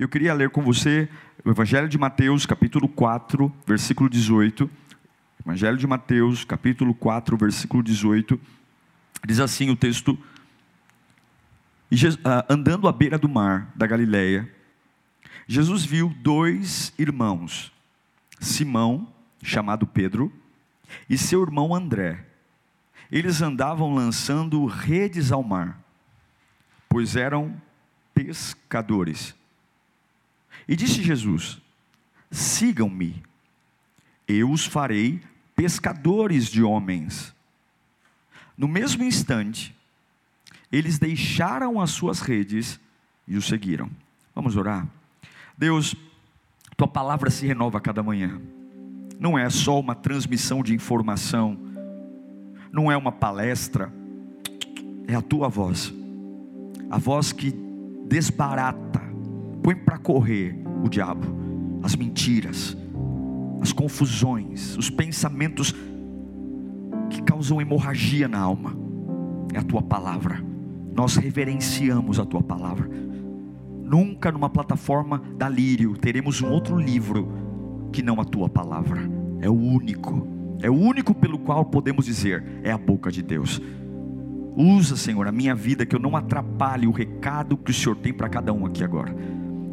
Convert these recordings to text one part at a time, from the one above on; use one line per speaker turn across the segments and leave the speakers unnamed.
Eu queria ler com você o Evangelho de Mateus, capítulo 4, versículo 18. Evangelho de Mateus, capítulo 4, versículo 18. Diz assim o texto: ah, Andando à beira do mar da Galileia, Jesus viu dois irmãos, Simão, chamado Pedro, e seu irmão André. Eles andavam lançando redes ao mar, pois eram pescadores. E disse Jesus: Sigam-me, eu os farei pescadores de homens. No mesmo instante, eles deixaram as suas redes e o seguiram. Vamos orar? Deus, tua palavra se renova a cada manhã. Não é só uma transmissão de informação, não é uma palestra, é a tua voz, a voz que desbarata põe para correr o diabo, as mentiras, as confusões, os pensamentos que causam hemorragia na alma. É a tua palavra. Nós reverenciamos a tua palavra. Nunca numa plataforma da Lírio teremos um outro livro que não a tua palavra. É o único. É o único pelo qual podemos dizer é a boca de Deus. Usa, Senhor, a minha vida que eu não atrapalhe o recado que o Senhor tem para cada um aqui agora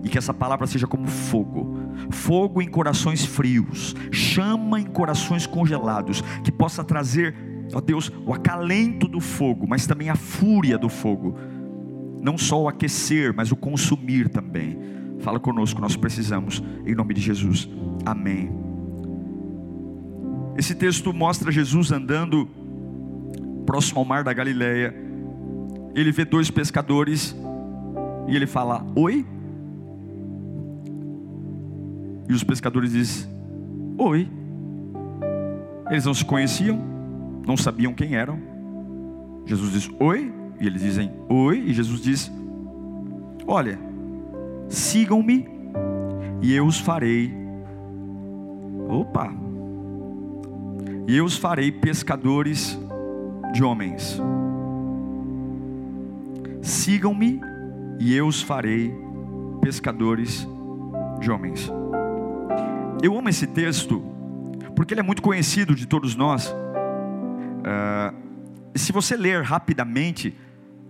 e que essa palavra seja como fogo fogo em corações frios, chama em corações congelados, que possa trazer, ó Deus, o acalento do fogo, mas também a fúria do fogo, não só o aquecer, mas o consumir também. Fala conosco, nós precisamos, em nome de Jesus, amém. Esse texto mostra Jesus andando próximo ao mar da Galileia. Ele vê dois pescadores e ele fala: Oi? E os pescadores dizem: Oi. Eles não se conheciam, não sabiam quem eram. Jesus diz: Oi. E eles dizem: Oi. E Jesus diz: Olha, sigam-me e eu os farei. Opa! E eu os farei pescadores de homens. Sigam-me e eu os farei pescadores de homens. Eu amo esse texto porque ele é muito conhecido de todos nós. Uh, se você ler rapidamente,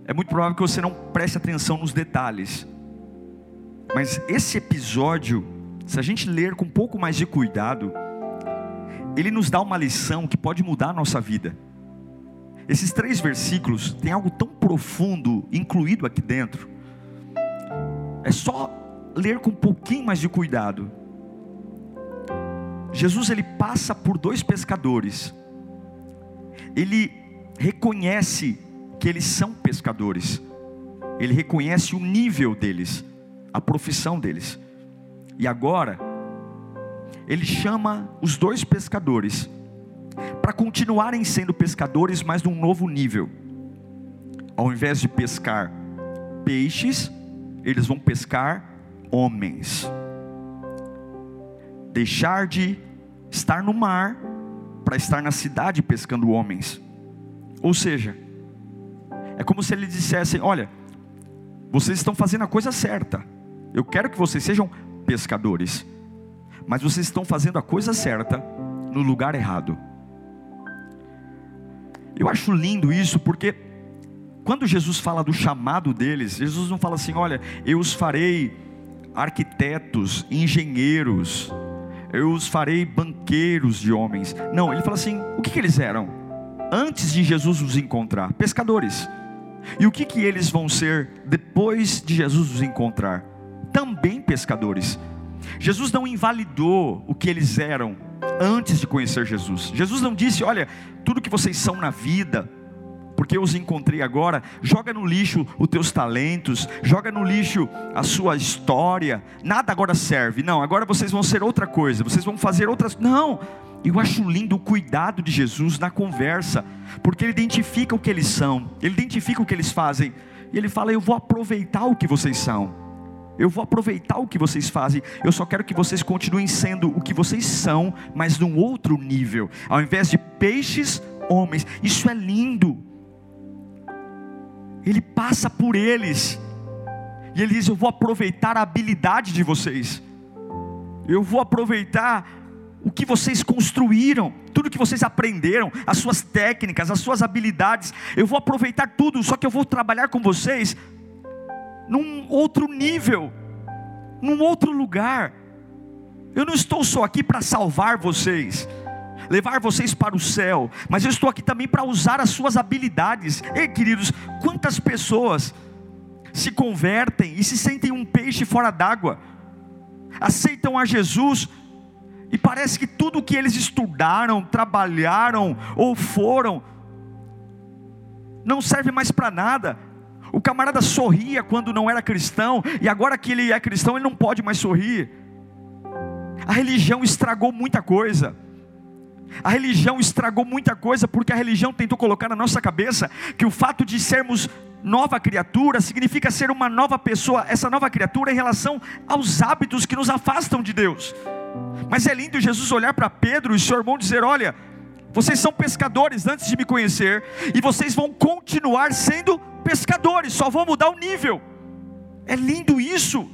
é muito provável que você não preste atenção nos detalhes. Mas esse episódio, se a gente ler com um pouco mais de cuidado, ele nos dá uma lição que pode mudar a nossa vida. Esses três versículos têm algo tão profundo incluído aqui dentro. É só ler com um pouquinho mais de cuidado Jesus ele passa por dois pescadores. Ele reconhece que eles são pescadores. Ele reconhece o nível deles, a profissão deles. E agora ele chama os dois pescadores para continuarem sendo pescadores, mas num novo nível. Ao invés de pescar peixes, eles vão pescar homens deixar de estar no mar para estar na cidade pescando homens. Ou seja, é como se eles dissessem: Olha, vocês estão fazendo a coisa certa. Eu quero que vocês sejam pescadores, mas vocês estão fazendo a coisa certa no lugar errado. Eu acho lindo isso porque quando Jesus fala do chamado deles, Jesus não fala assim: Olha, eu os farei arquitetos, engenheiros, eu os farei banqueiros de homens. Não, ele fala assim: o que, que eles eram? Antes de Jesus os encontrar, pescadores. E o que, que eles vão ser depois de Jesus os encontrar? Também pescadores. Jesus não invalidou o que eles eram antes de conhecer Jesus. Jesus não disse: olha, tudo que vocês são na vida, porque eu os encontrei agora. Joga no lixo os teus talentos, joga no lixo a sua história. Nada agora serve. Não, agora vocês vão ser outra coisa, vocês vão fazer outras. Não. Eu acho lindo o cuidado de Jesus na conversa, porque ele identifica o que eles são, ele identifica o que eles fazem, e ele fala: Eu vou aproveitar o que vocês são. Eu vou aproveitar o que vocês fazem. Eu só quero que vocês continuem sendo o que vocês são, mas num outro nível. Ao invés de peixes, homens. Isso é lindo. Ele passa por eles. E ele diz: Eu vou aproveitar a habilidade de vocês. Eu vou aproveitar o que vocês construíram, tudo que vocês aprenderam, as suas técnicas, as suas habilidades. Eu vou aproveitar tudo, só que eu vou trabalhar com vocês num outro nível, num outro lugar. Eu não estou só aqui para salvar vocês, levar vocês para o céu, mas eu estou aqui também para usar as suas habilidades. Ei, queridos, quantas pessoas se convertem e se sentem um peixe fora d'água, aceitam a Jesus, e parece que tudo que eles estudaram, trabalharam ou foram, não serve mais para nada. O camarada sorria quando não era cristão, e agora que ele é cristão, ele não pode mais sorrir. A religião estragou muita coisa. A religião estragou muita coisa porque a religião tentou colocar na nossa cabeça que o fato de sermos nova criatura significa ser uma nova pessoa, essa nova criatura em relação aos hábitos que nos afastam de Deus. Mas é lindo Jesus olhar para Pedro e seu irmão dizer: Olha, vocês são pescadores antes de me conhecer, e vocês vão continuar sendo pescadores, só vou mudar o nível. É lindo isso.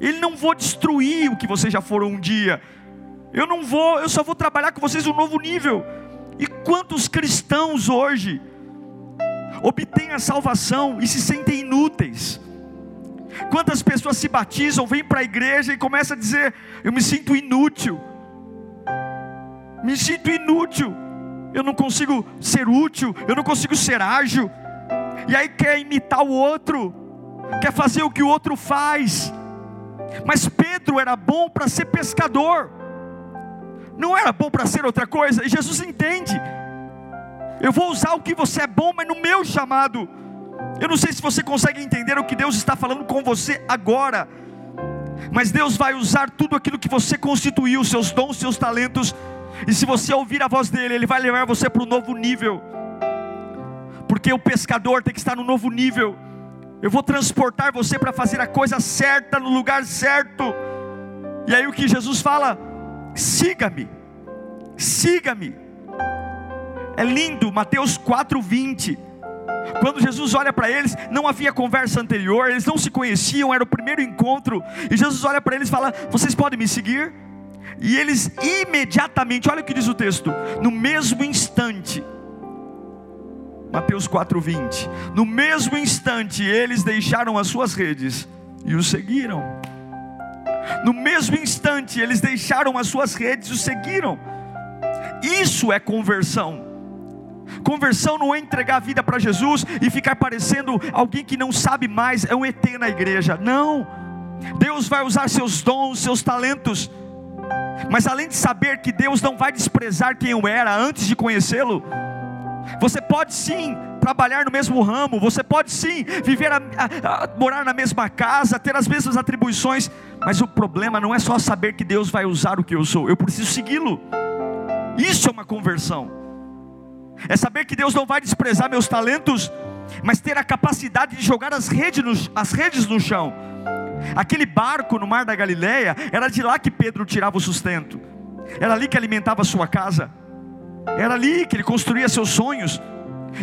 Ele não vou destruir o que vocês já foram um dia. Eu não vou, eu só vou trabalhar com vocês um novo nível. E quantos cristãos hoje obtêm a salvação e se sentem inúteis? Quantas pessoas se batizam, vêm para a igreja e começam a dizer: Eu me sinto inútil, me sinto inútil, eu não consigo ser útil, eu não consigo ser ágil, e aí quer imitar o outro, quer fazer o que o outro faz. Mas Pedro era bom para ser pescador, não era bom para ser outra coisa, e Jesus entende. Eu vou usar o que você é bom, mas no meu chamado. Eu não sei se você consegue entender o que Deus está falando com você agora, mas Deus vai usar tudo aquilo que você constituiu, seus dons, seus talentos, e se você ouvir a voz dele, Ele vai levar você para um novo nível porque o pescador tem que estar no novo nível. Eu vou transportar você para fazer a coisa certa no lugar certo. E aí o que Jesus fala? Siga-me, siga-me. É lindo, Mateus 4:20. Quando Jesus olha para eles, não havia conversa anterior, eles não se conheciam, era o primeiro encontro. E Jesus olha para eles e fala: Vocês podem me seguir? E eles imediatamente, olha o que diz o texto: no mesmo instante, Mateus 4:20. No mesmo instante, eles deixaram as suas redes e o seguiram. No mesmo instante, eles deixaram as suas redes e o seguiram. Isso é conversão. Conversão não é entregar a vida para Jesus e ficar parecendo alguém que não sabe mais, é um ET na igreja. Não. Deus vai usar seus dons, seus talentos. Mas além de saber que Deus não vai desprezar quem eu era antes de conhecê-lo, você pode sim trabalhar no mesmo ramo, você pode sim viver, a, a, a, morar na mesma casa, ter as mesmas atribuições, mas o problema não é só saber que Deus vai usar o que eu sou, eu preciso segui-lo. Isso é uma conversão. É saber que Deus não vai desprezar meus talentos, mas ter a capacidade de jogar as redes no, as redes no chão. Aquele barco no mar da Galileia, era de lá que Pedro tirava o sustento. Era ali que alimentava a sua casa. Era ali que ele construía seus sonhos.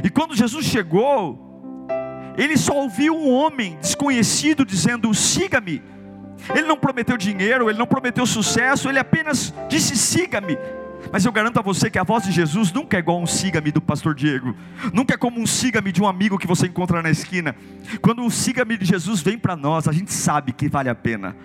E quando Jesus chegou, ele só ouviu um homem desconhecido dizendo: siga-me. Ele não prometeu dinheiro, ele não prometeu sucesso, ele apenas disse: siga-me. Mas eu garanto a você que a voz de Jesus nunca é igual um siga-me do pastor Diego, nunca é como um siga-me de um amigo que você encontra na esquina. Quando o siga-me de Jesus vem para nós, a gente sabe que vale a pena.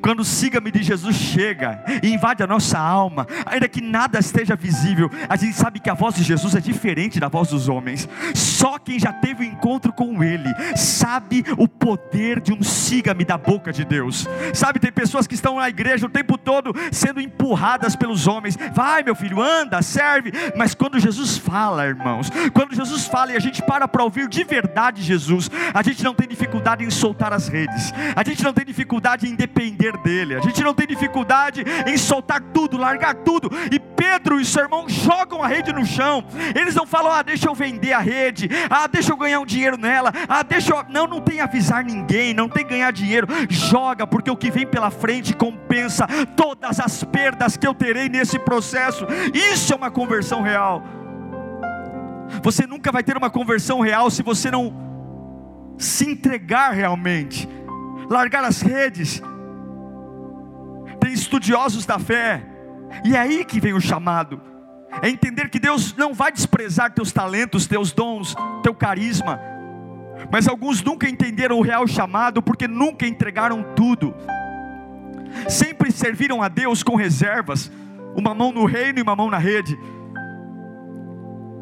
Quando siga-me de Jesus chega e invade a nossa alma, ainda que nada esteja visível, a gente sabe que a voz de Jesus é diferente da voz dos homens. Só quem já teve o um encontro com Ele sabe o poder de um siga-me da boca de Deus. Sabe, tem pessoas que estão na igreja o tempo todo sendo empurradas pelos homens. Vai, meu filho, anda, serve. Mas quando Jesus fala, irmãos, quando Jesus fala e a gente para para ouvir de verdade Jesus, a gente não tem dificuldade em soltar as redes, a gente não tem dificuldade em depender depender dele. A gente não tem dificuldade em soltar tudo, largar tudo. E Pedro e seu irmão jogam a rede no chão. Eles não falam, ah, deixa eu vender a rede, ah, deixa eu ganhar um dinheiro nela, ah, deixa eu. Não, não tem avisar ninguém, não tem ganhar dinheiro. Joga, porque o que vem pela frente compensa todas as perdas que eu terei nesse processo. Isso é uma conversão real. Você nunca vai ter uma conversão real se você não se entregar realmente, largar as redes, estudiosos da fé, e é aí que vem o chamado. É entender que Deus não vai desprezar teus talentos, teus dons, teu carisma. Mas alguns nunca entenderam o real chamado porque nunca entregaram tudo. Sempre serviram a Deus com reservas, uma mão no reino e uma mão na rede.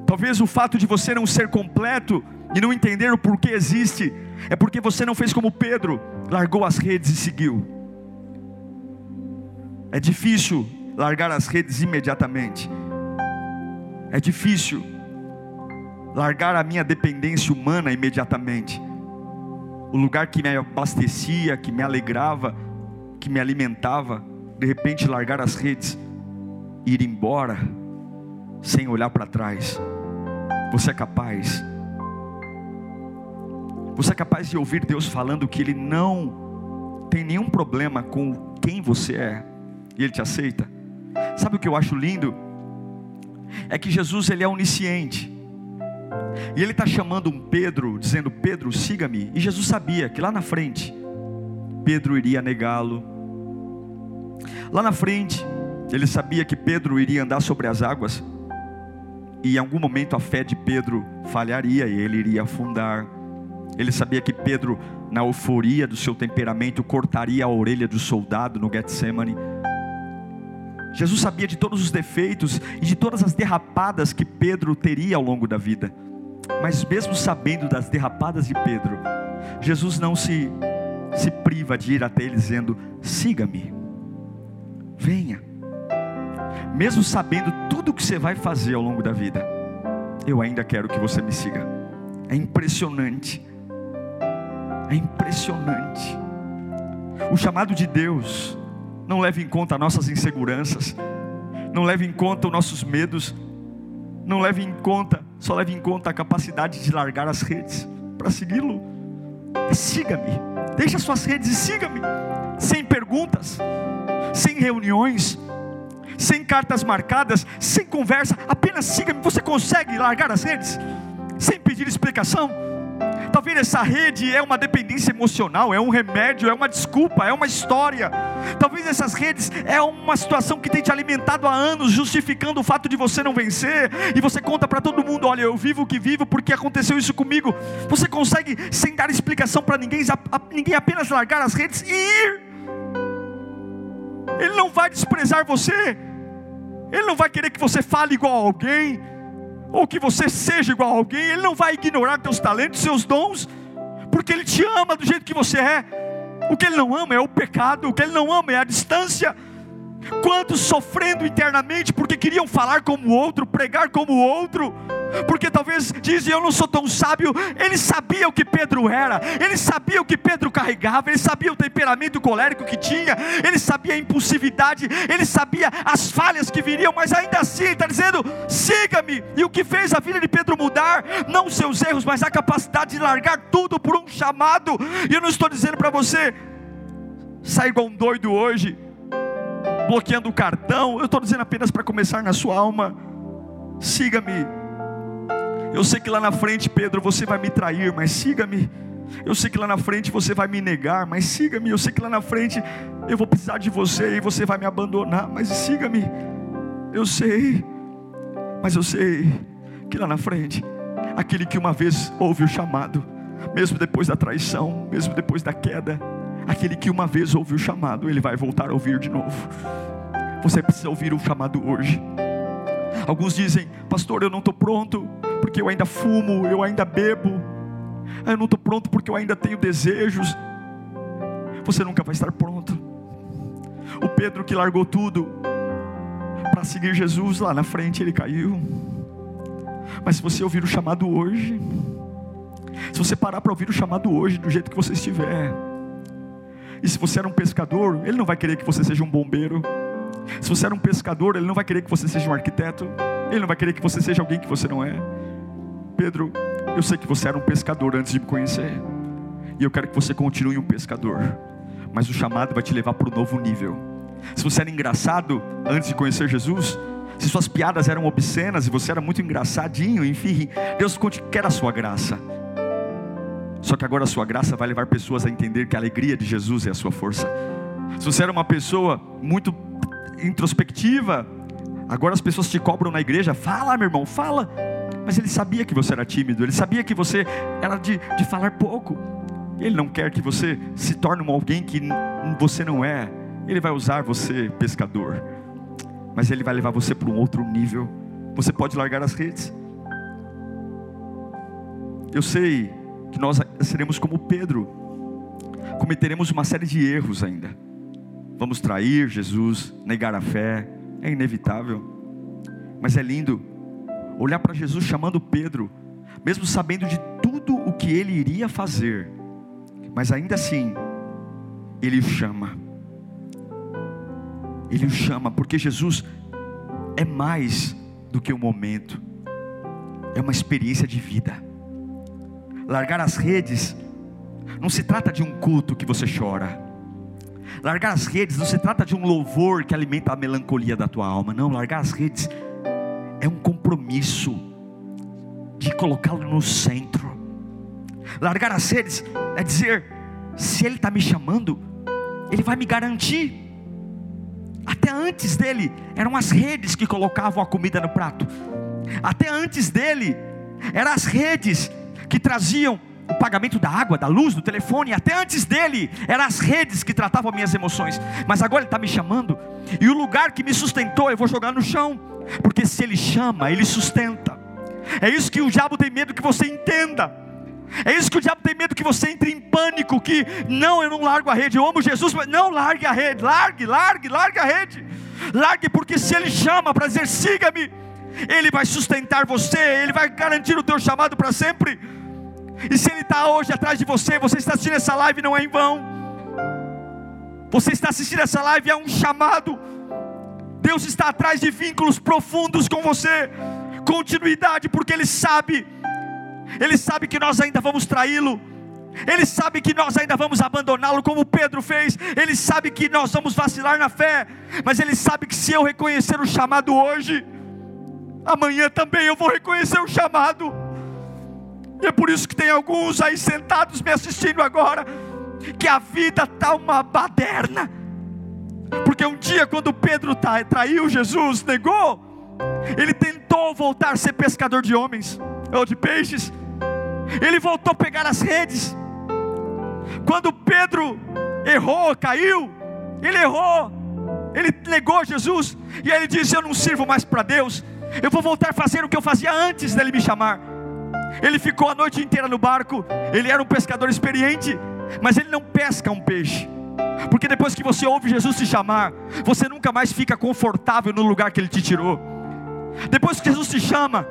Talvez o fato de você não ser completo e não entender o porquê existe, é porque você não fez como Pedro, largou as redes e seguiu. É difícil largar as redes imediatamente. É difícil largar a minha dependência humana imediatamente. O lugar que me abastecia, que me alegrava, que me alimentava, de repente largar as redes ir embora sem olhar para trás. Você é capaz? Você é capaz de ouvir Deus falando que Ele não tem nenhum problema com quem você é? E Ele te aceita. Sabe o que eu acho lindo? É que Jesus ele é onisciente. E ele está chamando um Pedro, dizendo: Pedro, siga-me. E Jesus sabia que lá na frente, Pedro iria negá-lo. Lá na frente, ele sabia que Pedro iria andar sobre as águas. E em algum momento a fé de Pedro falharia e ele iria afundar. Ele sabia que Pedro, na euforia do seu temperamento, cortaria a orelha do soldado no Getsemane Jesus sabia de todos os defeitos e de todas as derrapadas que Pedro teria ao longo da vida. Mas mesmo sabendo das derrapadas de Pedro, Jesus não se se priva de ir até ele dizendo: "Siga-me. Venha". Mesmo sabendo tudo o que você vai fazer ao longo da vida, eu ainda quero que você me siga. É impressionante. É impressionante. O chamado de Deus não leve em conta nossas inseguranças, não leve em conta os nossos medos, não leve em conta, só leve em conta a capacidade de largar as redes para segui-lo. Siga-me, deixe as suas redes e siga-me, sem perguntas, sem reuniões, sem cartas marcadas, sem conversa, apenas siga-me. Você consegue largar as redes sem pedir explicação? Talvez essa rede é uma dependência emocional, é um remédio, é uma desculpa, é uma história. Talvez essas redes é uma situação que tem te alimentado há anos, justificando o fato de você não vencer, e você conta para todo mundo: olha, eu vivo o que vivo porque aconteceu isso comigo. Você consegue, sem dar explicação para ninguém, ninguém apenas largar as redes e ir. Ele não vai desprezar você, ele não vai querer que você fale igual a alguém ou que você seja igual a alguém, Ele não vai ignorar teus talentos, seus dons, porque Ele te ama do jeito que você é. O que Ele não ama é o pecado, o que Ele não ama é a distância. Quantos sofrendo internamente porque queriam falar como o outro, pregar como o outro, porque talvez dizem eu não sou tão sábio. Ele sabia o que Pedro era, ele sabia o que Pedro carregava, ele sabia o temperamento colérico que tinha, ele sabia a impulsividade, ele sabia as falhas que viriam, mas ainda assim está dizendo: siga-me. E o que fez a vida de Pedro mudar, não seus erros, mas a capacidade de largar tudo por um chamado. E eu não estou dizendo para você, sai igual um doido hoje bloqueando o cartão. Eu estou dizendo apenas para começar na sua alma. Siga-me. Eu sei que lá na frente, Pedro, você vai me trair, mas siga-me. Eu sei que lá na frente você vai me negar, mas siga-me. Eu sei que lá na frente eu vou precisar de você e você vai me abandonar, mas siga-me. Eu sei, mas eu sei que lá na frente, aquele que uma vez ouve o chamado, mesmo depois da traição, mesmo depois da queda, Aquele que uma vez ouviu o chamado, ele vai voltar a ouvir de novo. Você precisa ouvir o chamado hoje. Alguns dizem, pastor, eu não estou pronto, porque eu ainda fumo, eu ainda bebo, eu não estou pronto porque eu ainda tenho desejos. Você nunca vai estar pronto. O Pedro que largou tudo para seguir Jesus lá na frente, ele caiu. Mas se você ouvir o chamado hoje, se você parar para ouvir o chamado hoje, do jeito que você estiver, e se você era um pescador, ele não vai querer que você seja um bombeiro. Se você era um pescador, ele não vai querer que você seja um arquiteto. Ele não vai querer que você seja alguém que você não é. Pedro, eu sei que você era um pescador antes de me conhecer. E eu quero que você continue um pescador. Mas o chamado vai te levar para um novo nível. Se você era engraçado antes de conhecer Jesus, se suas piadas eram obscenas e você era muito engraçadinho, enfim, Deus quer a sua graça. Só que agora a sua graça vai levar pessoas a entender que a alegria de Jesus é a sua força. Se você era uma pessoa muito introspectiva, agora as pessoas te cobram na igreja, fala, meu irmão, fala. Mas ele sabia que você era tímido, ele sabia que você era de, de falar pouco. Ele não quer que você se torne um alguém que você não é. Ele vai usar você, pescador, mas ele vai levar você para um outro nível. Você pode largar as redes. Eu sei que nós seremos como Pedro, cometeremos uma série de erros ainda. Vamos trair Jesus, negar a fé, é inevitável, mas é lindo olhar para Jesus chamando Pedro, mesmo sabendo de tudo o que ele iria fazer, mas ainda assim, ele o chama, ele o chama, porque Jesus é mais do que um momento, é uma experiência de vida largar as redes, não se trata de um culto que você chora. Largar as redes não se trata de um louvor que alimenta a melancolia da tua alma. Não, largar as redes é um compromisso de colocá-lo no centro. Largar as redes é dizer: se Ele está me chamando, Ele vai me garantir. Até antes dele, eram as redes que colocavam a comida no prato. Até antes dele, eram as redes que traziam o pagamento da água, da luz, do telefone, até antes dele, eram as redes que tratavam minhas emoções, mas agora ele está me chamando, e o lugar que me sustentou eu vou jogar no chão, porque se ele chama, ele sustenta. É isso que o diabo tem medo que você entenda. É isso que o diabo tem medo que você entre em pânico, que não, eu não largo a rede, eu amo Jesus, mas não largue a rede, largue, largue, largue a rede. Largue porque se ele chama para dizer siga-me, ele vai sustentar você, ele vai garantir o teu chamado para sempre. E se Ele está hoje atrás de você, você está assistindo essa live, não é em vão. Você está assistindo essa live, é um chamado. Deus está atrás de vínculos profundos com você, continuidade, porque Ele sabe, Ele sabe que nós ainda vamos traí-lo. Ele sabe que nós ainda vamos abandoná-lo, como Pedro fez. Ele sabe que nós vamos vacilar na fé. Mas Ele sabe que se eu reconhecer o chamado hoje, amanhã também eu vou reconhecer o chamado. E é por isso que tem alguns aí sentados me assistindo agora, que a vida está uma baderna. Porque um dia, quando Pedro traiu Jesus, negou, ele tentou voltar a ser pescador de homens, ou de peixes, ele voltou a pegar as redes. Quando Pedro errou, caiu, ele errou, ele negou Jesus, e aí ele disse: Eu não sirvo mais para Deus, eu vou voltar a fazer o que eu fazia antes dele me chamar. Ele ficou a noite inteira no barco. Ele era um pescador experiente, mas ele não pesca um peixe. Porque depois que você ouve Jesus te chamar, você nunca mais fica confortável no lugar que ele te tirou. Depois que Jesus te chama,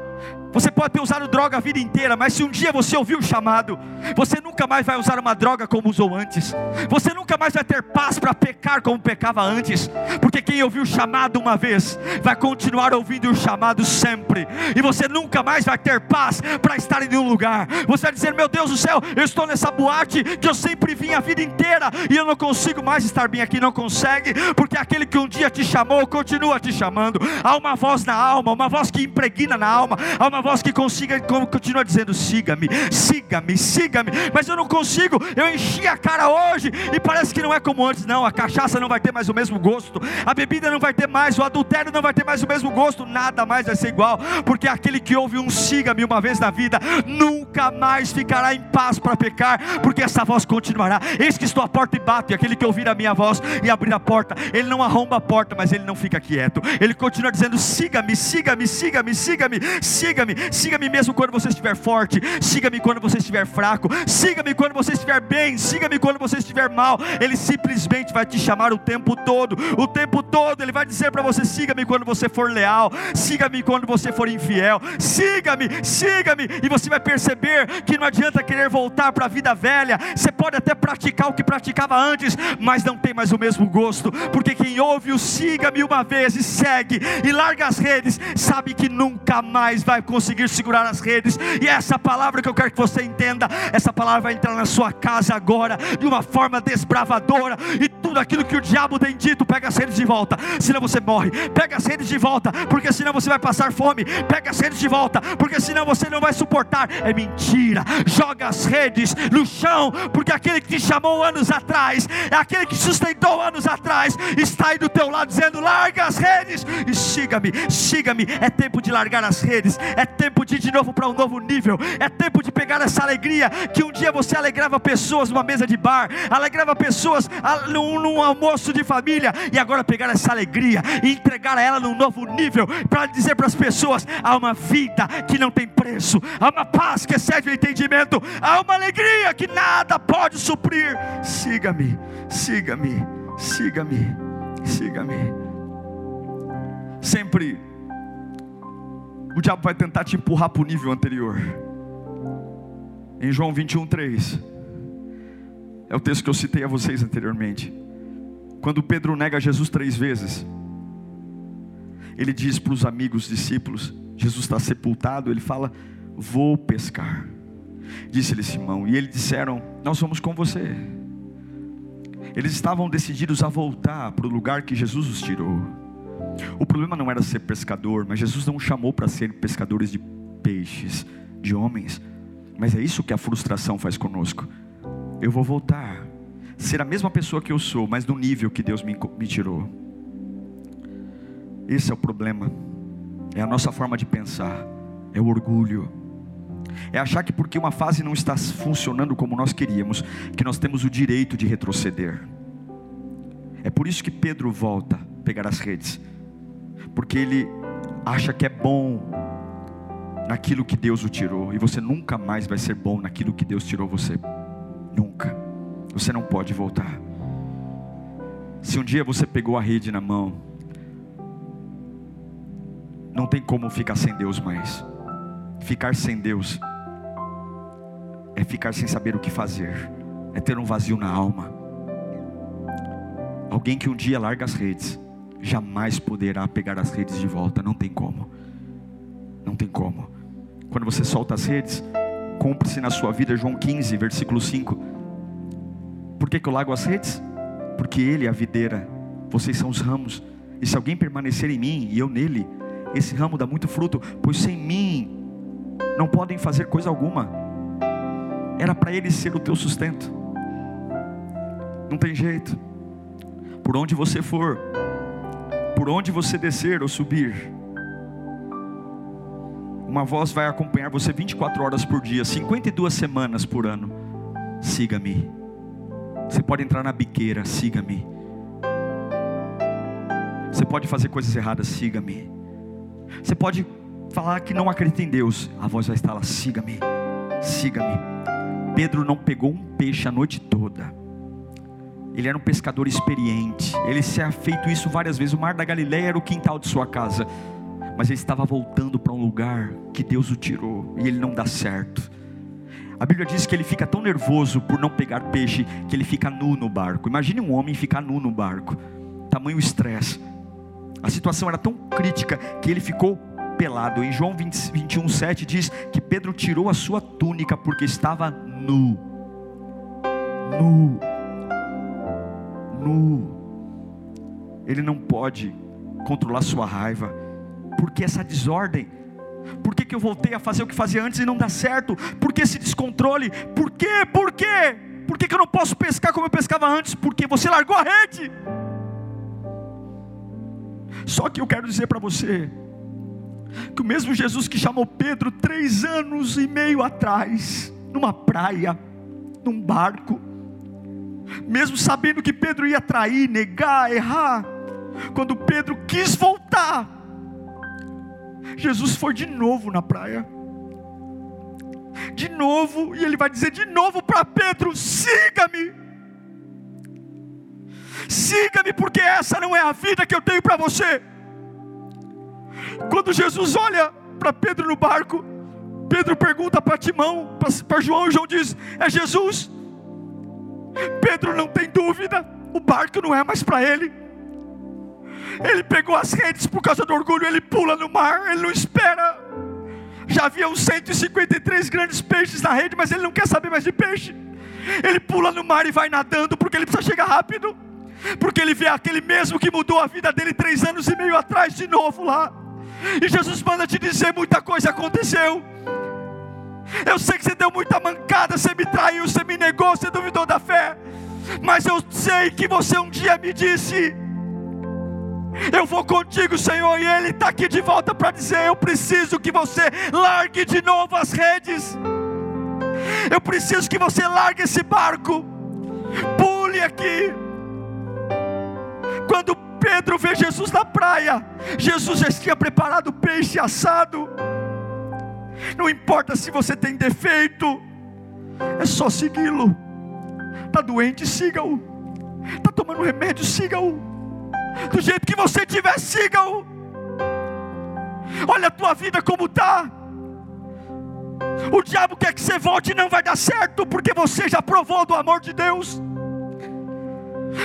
você pode ter usado droga a vida inteira, mas se um dia você ouvir o chamado, você nunca mais vai usar uma droga como usou antes. Você nunca mais vai ter paz para pecar como pecava antes, porque quem ouviu o chamado uma vez, vai continuar ouvindo o chamado sempre. E você nunca mais vai ter paz para estar em nenhum lugar. Você vai dizer: "Meu Deus do céu, eu estou nessa boate que eu sempre vim a vida inteira e eu não consigo mais estar bem aqui". Não consegue, porque aquele que um dia te chamou continua te chamando. Há uma voz na alma, uma voz que impregna na alma, há uma voz que consiga, continua dizendo: siga-me, siga-me, siga-me. Mas eu não consigo, eu enchi a cara hoje e parece que não é como antes. Não, a cachaça não vai ter mais o mesmo gosto, a bebida não vai ter mais, o adultério não vai ter mais o mesmo gosto, nada mais vai ser igual, porque aquele que ouve um siga-me uma vez na vida, nunca mais ficará em paz para pecar, porque essa voz continuará. Eis que estou à porta e bato, e aquele que ouvir a minha voz e abrir a porta, ele não arromba a porta, mas ele não fica quieto, ele continua dizendo: siga-me, siga-me, siga-me, siga-me, siga-me, siga-me mesmo quando você estiver forte, siga-me quando você estiver fraco, siga-me quando você estiver bem, siga-me quando você estiver mal. Ele simplesmente vai te chamar o tempo todo, o tempo todo, ele vai dizer para você: siga-me quando você for leal, siga-me quando você for infiel, siga-me, siga-me, e você vai perceber que não adianta querer voltar para a vida velha, você pode até praticar o que praticava antes, mas não tem mais o mesmo gosto, porque quem ouve o siga-me uma vez e segue e larga as redes, sabe que nunca mais vai conseguir segurar as redes, e essa palavra que eu quero que você entenda, essa palavra vai entrar na sua casa agora, de uma forma desbravadora, e tudo aquilo que o diabo tem dito, pega as redes de volta, senão você morre, pega as redes de volta, porque senão você vai passar fome, pega as redes de volta, porque senão você não vai suportar, é mentira, joga as redes no chão, porque aquele que te chamou anos atrás, é aquele que sustentou anos atrás, está aí do teu lado dizendo: larga as redes e siga-me, siga-me. É tempo de largar as redes, é tempo de ir de novo para um novo nível, é tempo de pegar essa alegria que um dia você alegrava pessoas numa mesa de bar, alegrava pessoas num, num almoço de família, e agora pegar essa alegria e entregar a ela num novo nível, para dizer para as pessoas: há uma vida que não tem preço, há uma paz que excede o entendimento, há uma alegria que nada pode suprir. Siga-me, siga-me, siga-me, siga-me. Sempre o diabo vai tentar te empurrar para o nível anterior. Em João 21, 3, é o texto que eu citei a vocês anteriormente. Quando Pedro nega Jesus três vezes, ele diz para os amigos discípulos: Jesus está sepultado. Ele fala: Vou pescar. Disse-lhe Simão, e eles disseram: Nós vamos com você. Eles estavam decididos a voltar para o lugar que Jesus os tirou. O problema não era ser pescador, mas Jesus não chamou para ser pescadores de peixes, de homens. Mas é isso que a frustração faz conosco. Eu vou voltar, ser a mesma pessoa que eu sou, mas no nível que Deus me, me tirou. Esse é o problema, é a nossa forma de pensar, é o orgulho é achar que porque uma fase não está funcionando como nós queríamos, que nós temos o direito de retroceder. É por isso que Pedro volta a pegar as redes, porque ele acha que é bom naquilo que Deus o tirou, e você nunca mais vai ser bom naquilo que Deus tirou você. Nunca. Você não pode voltar. Se um dia você pegou a rede na mão, não tem como ficar sem Deus mais. Ficar sem Deus é ficar sem saber o que fazer, é ter um vazio na alma. Alguém que um dia larga as redes, jamais poderá pegar as redes de volta, não tem como. Não tem como. Quando você solta as redes, cumpre-se na sua vida João 15, versículo 5. Por que, que eu largo as redes? Porque Ele é a videira, vocês são os ramos. E se alguém permanecer em mim e eu nele, esse ramo dá muito fruto, pois sem mim não podem fazer coisa alguma. Era para ele ser o teu sustento. Não tem jeito. Por onde você for, por onde você descer ou subir, uma voz vai acompanhar você 24 horas por dia, 52 semanas por ano. Siga-me. Você pode entrar na biqueira, siga-me. Você pode fazer coisas erradas, siga-me. Você pode falar que não acredita em Deus, a voz vai estar lá: siga-me, siga-me. Pedro não pegou um peixe a noite toda. Ele era um pescador experiente. Ele se feito isso várias vezes. O mar da Galileia era o quintal de sua casa. Mas ele estava voltando para um lugar que Deus o tirou. E ele não dá certo. A Bíblia diz que ele fica tão nervoso por não pegar peixe que ele fica nu no barco. Imagine um homem ficar nu no barco. Tamanho estresse. A situação era tão crítica que ele ficou pelado. Em João 20, 21, 7 diz que Pedro tirou a sua túnica porque estava nu. Nu. Nu. Ele não pode controlar sua raiva, porque essa desordem Por que, que eu voltei a fazer o que fazia antes e não dá certo? Por que esse descontrole? Por quê? Por quê? Por que, que eu não posso pescar como eu pescava antes? Porque você largou a rede. Só que eu quero dizer para você que o mesmo Jesus que chamou Pedro três anos e meio atrás, numa praia, num barco, mesmo sabendo que Pedro ia trair, negar, errar, quando Pedro quis voltar, Jesus foi de novo na praia. De novo, e ele vai dizer de novo para Pedro: siga-me. Siga-me, porque essa não é a vida que eu tenho para você. Quando Jesus olha para Pedro no barco, Pedro pergunta para Timão, para João, e João diz: É Jesus. Pedro não tem dúvida, o barco não é mais para ele. Ele pegou as redes por causa do orgulho, ele pula no mar, ele não espera. Já havia uns 153 grandes peixes na rede, mas ele não quer saber mais de peixe. Ele pula no mar e vai nadando porque ele precisa chegar rápido. Porque ele vê aquele mesmo que mudou a vida dele três anos e meio atrás de novo lá. E Jesus manda te dizer: muita coisa aconteceu. Eu sei que você deu muita mancada, você me traiu, você me negou, você duvidou da fé. Mas eu sei que você um dia me disse: Eu vou contigo, Senhor. E Ele está aqui de volta para dizer: Eu preciso que você largue de novo as redes. Eu preciso que você largue esse barco. Pule aqui. Quando Pedro vê Jesus na praia, Jesus já tinha preparado peixe assado. Não importa se você tem defeito, é só segui-lo. Está doente, siga-o. Está tomando remédio, siga-o. Do jeito que você tiver, siga-o. Olha a tua vida como está. O diabo quer que você volte e não vai dar certo, porque você já provou do amor de Deus.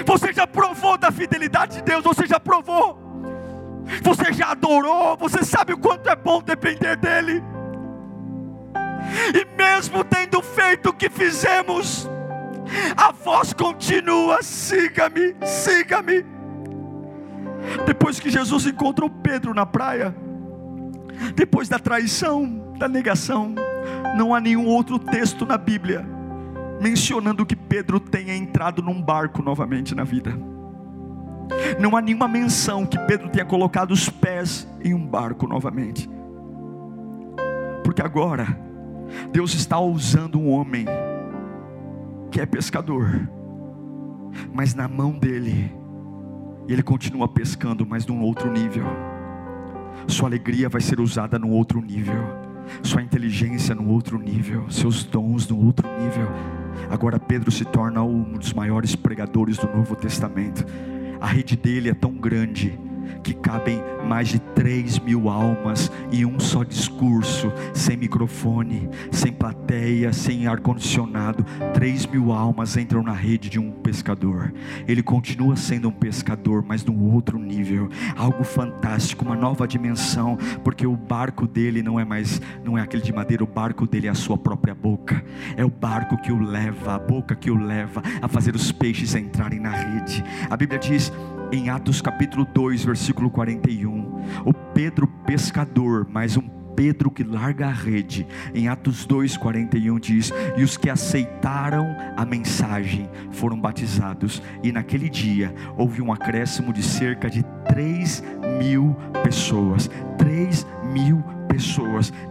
Você já provou da fidelidade de Deus, você já provou. Você já adorou, você sabe o quanto é bom depender dele. E mesmo tendo feito o que fizemos, a voz continua: siga-me, siga-me. Depois que Jesus encontrou Pedro na praia, depois da traição, da negação, não há nenhum outro texto na Bíblia mencionando que Pedro tenha entrado num barco novamente na vida. Não há nenhuma menção que Pedro tenha colocado os pés em um barco novamente. Porque agora Deus está usando um homem que é pescador, mas na mão dele, ele continua pescando, mas num outro nível. Sua alegria vai ser usada num outro nível, sua inteligência num outro nível, seus dons num outro nível. Agora Pedro se torna um dos maiores pregadores do Novo Testamento. A rede dele é tão grande que cabem mais de 3 mil almas em um só discurso, sem microfone, sem plateia, sem ar-condicionado. 3 mil almas entram na rede de um pescador. Ele continua sendo um pescador, mas num outro nível, algo fantástico, uma nova dimensão, porque o barco dele não é mais, não é aquele de madeira, o barco dele é a sua própria boca, é o barco que o leva, a boca que o leva a fazer os peixes entrarem na rede. A Bíblia diz em Atos capítulo 2, versículo 41. O Pedro pescador, mais um Pedro que larga a rede, em Atos 2,41 diz: E os que aceitaram a mensagem foram batizados, e naquele dia houve um acréscimo de cerca de 3 mil pessoas. 3 mil pessoas,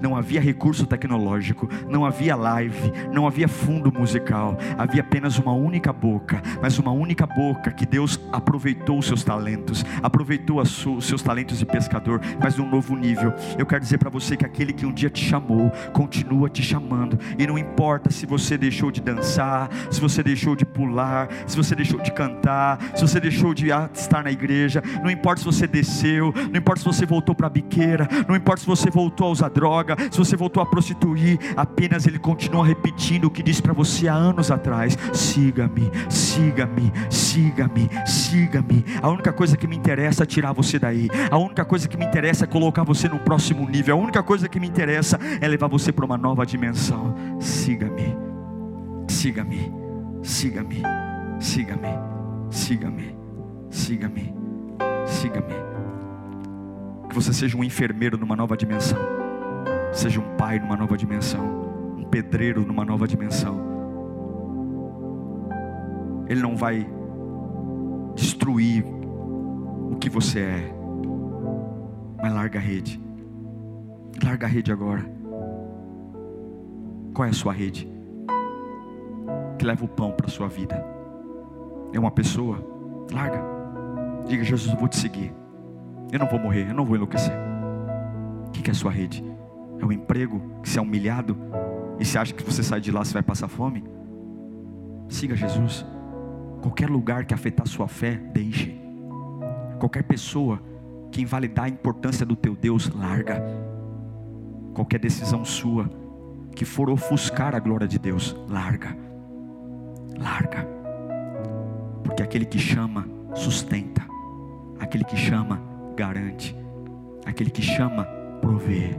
não havia recurso tecnológico, não havia live, não havia fundo musical, havia apenas uma única boca, mas uma única boca que Deus aproveitou os seus talentos, aproveitou os seus talentos de pescador, mas num novo nível. Eu quero dizer para você que aquele que um dia te chamou, continua te chamando, e não importa se você deixou de dançar, se você deixou de pular, se você deixou de cantar, se você deixou de estar na igreja, não importa se você desceu, não importa se você voltou para a biqueira, não importa se você voltou voltou a usar droga, se você voltou a prostituir, apenas Ele continua repetindo o que disse para você há anos atrás: siga-me, siga-me, siga-me, siga-me. A única coisa que me interessa é tirar você daí, a única coisa que me interessa é colocar você no próximo nível, a única coisa que me interessa é levar você para uma nova dimensão. Siga-me, siga-me, siga-me, siga-me, siga-me, siga-me, siga-me você seja um enfermeiro numa nova dimensão. Seja um pai numa nova dimensão, um pedreiro numa nova dimensão. Ele não vai destruir o que você é, mas larga a rede. Larga a rede agora. Qual é a sua rede? Que leva o pão para a sua vida. É uma pessoa? Larga. Diga, Jesus, eu vou te seguir. Eu não vou morrer, eu não vou enlouquecer. O que é a sua rede? É o um emprego que você é humilhado e você acha que você sai de lá você vai passar fome? Siga Jesus. Qualquer lugar que afetar sua fé, deixe. Qualquer pessoa que invalidar a importância do teu Deus, larga. Qualquer decisão sua que for ofuscar a glória de Deus, larga. Larga. Porque aquele que chama, sustenta. Aquele que chama, garante. Aquele que chama, provê.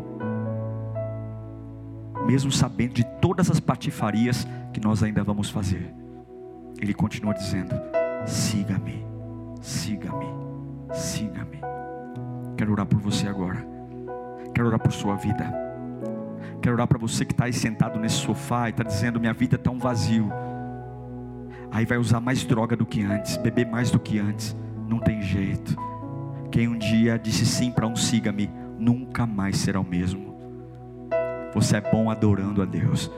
Mesmo sabendo de todas as patifarias que nós ainda vamos fazer, Ele continua dizendo: siga-me, siga-me, siga-me. Quero orar por você agora. Quero orar por sua vida. Quero orar para você que está aí sentado nesse sofá e está dizendo: Minha vida está um vazio. Aí vai usar mais droga do que antes, beber mais do que antes. Não tem jeito. Quem um dia disse sim para um siga-me, nunca mais será o mesmo. Você é bom adorando a Deus.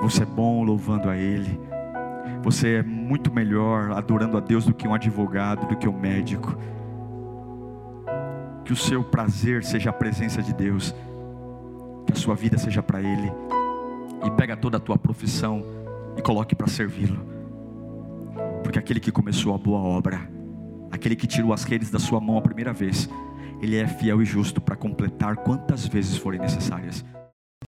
Você é bom louvando a Ele. Você é muito melhor adorando a Deus do que um advogado, do que um médico que o seu prazer seja a presença de Deus, que a sua vida seja para Ele, e pega toda a tua profissão e coloque para servi-lo, porque aquele que começou a boa obra, aquele que tirou as redes da sua mão a primeira vez, Ele é fiel e justo para completar quantas vezes forem necessárias.